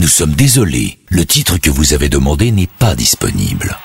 Nous sommes désolés, le titre que vous avez demandé n'est pas disponible.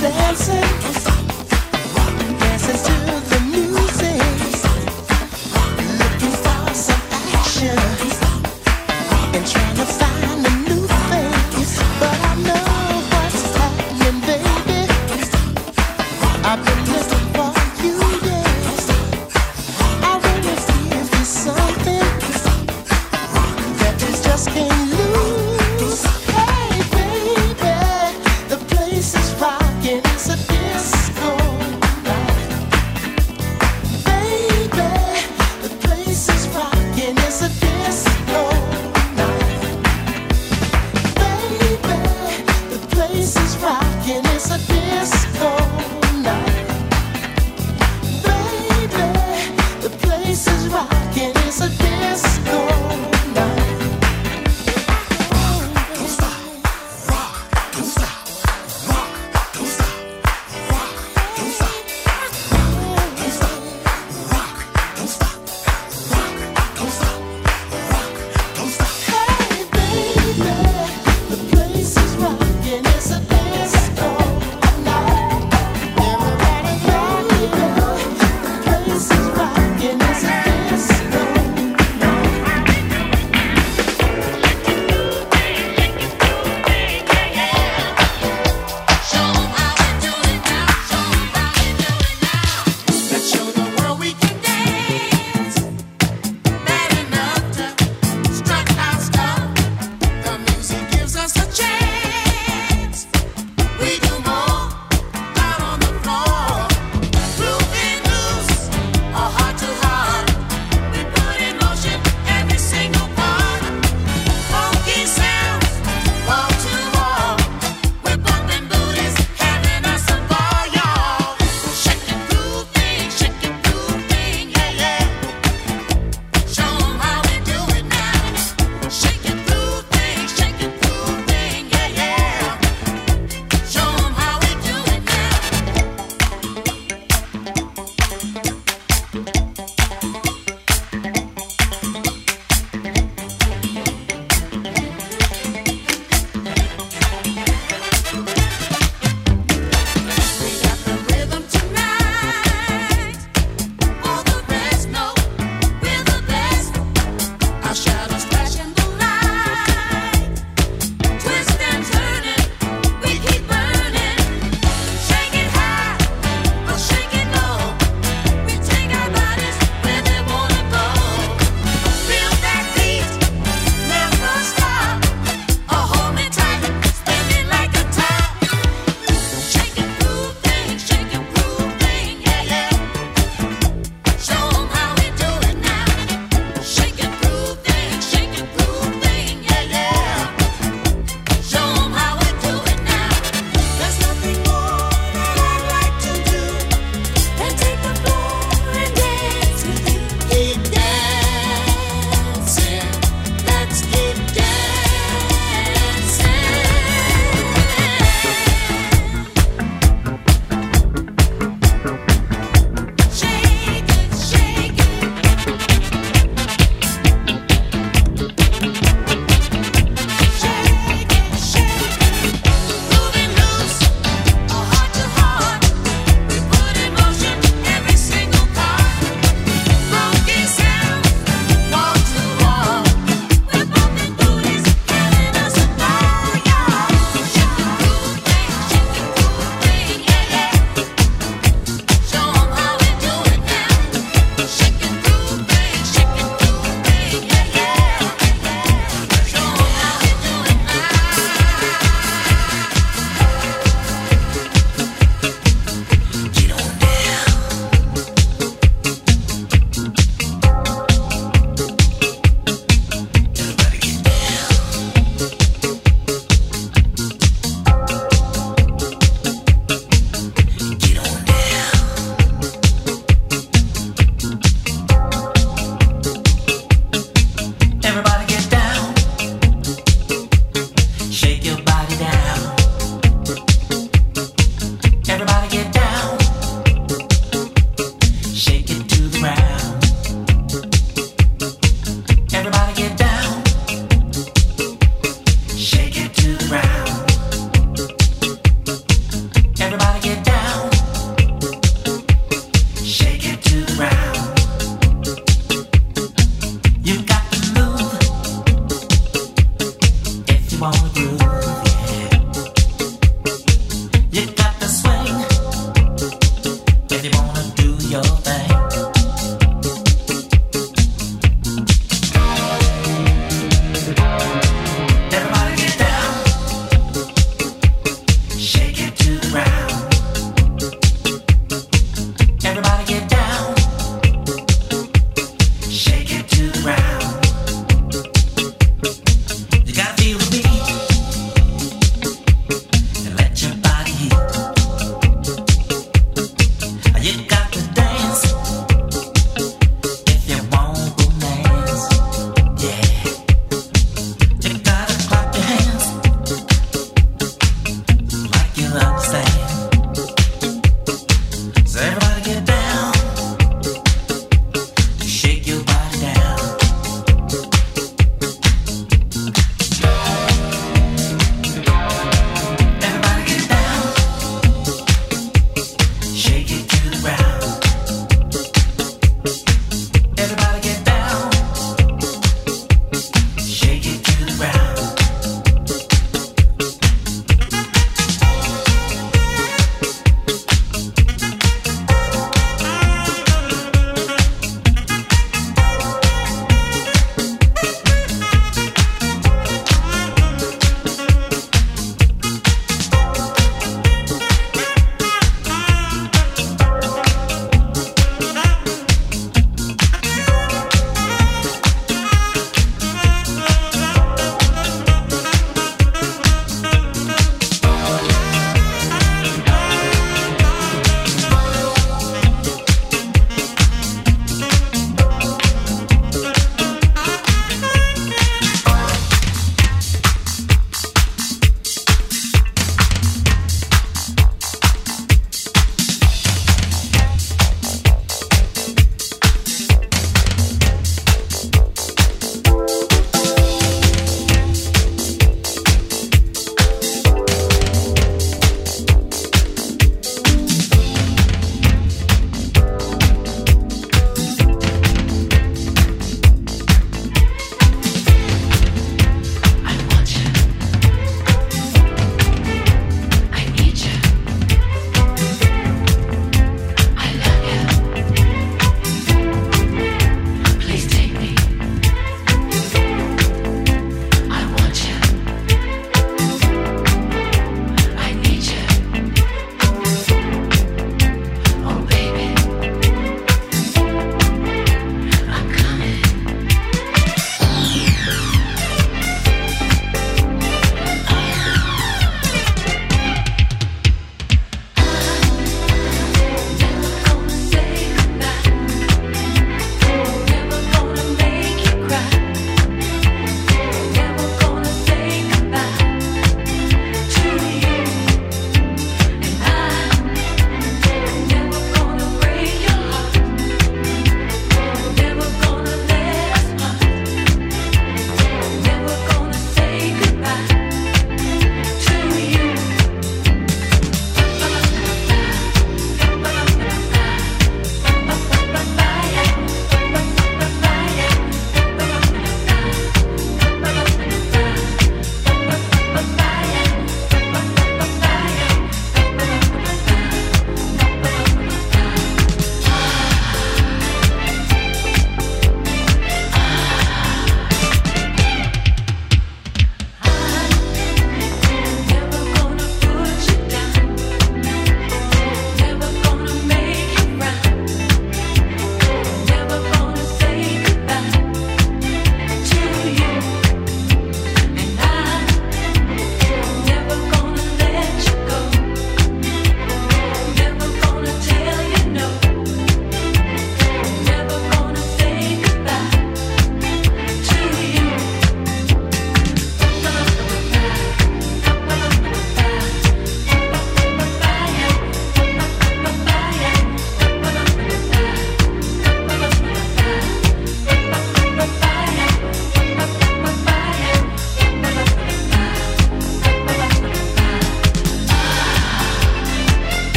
dancing.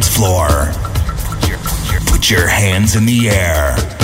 Dance floor. Put your hands in the air.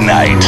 Tonight.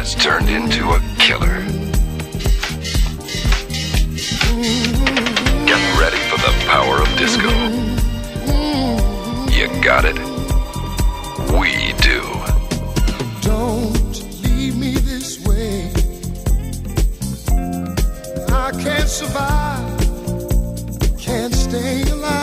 has turned into a killer. Get ready for the power of disco. You got it? We do. Don't leave me this way. I can't survive, can't stay alive.